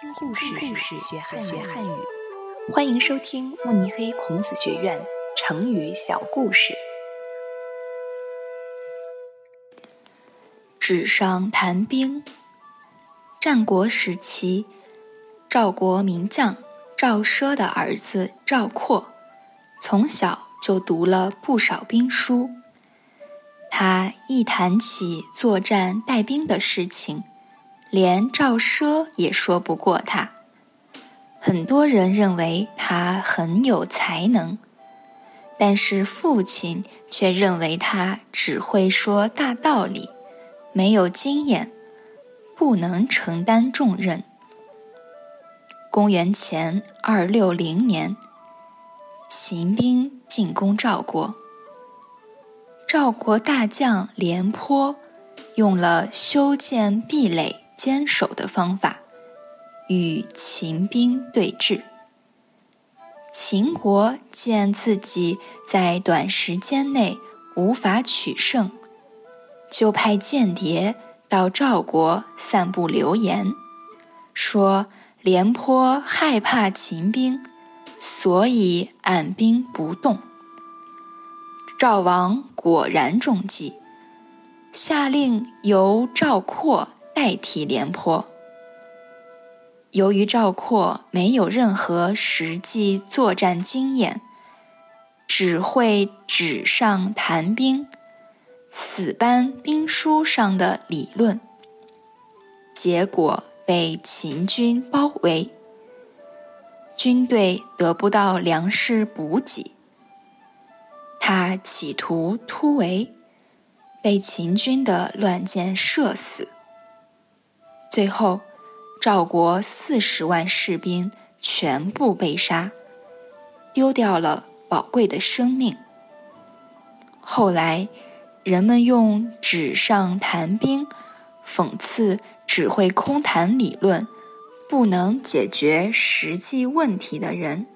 听故事，学汉语。欢迎收听慕尼黑孔子学院成语小故事。纸上谈兵。战国时期，赵国名将赵奢的儿子赵括，从小就读了不少兵书。他一谈起作战带兵的事情，连赵奢也说不过他。很多人认为他很有才能，但是父亲却认为他只会说大道理，没有经验，不能承担重任。公元前二六零年，秦兵进攻赵国，赵国大将廉颇用了修建壁垒。坚守的方法，与秦兵对峙。秦国见自己在短时间内无法取胜，就派间谍到赵国散布流言，说廉颇害怕秦兵，所以按兵不动。赵王果然中计，下令由赵括。代替廉颇。由于赵括没有任何实际作战经验，只会纸上谈兵，死搬兵书上的理论，结果被秦军包围，军队得不到粮食补给。他企图突围，被秦军的乱箭射死。最后，赵国四十万士兵全部被杀，丢掉了宝贵的生命。后来，人们用“纸上谈兵”讽刺只会空谈理论、不能解决实际问题的人。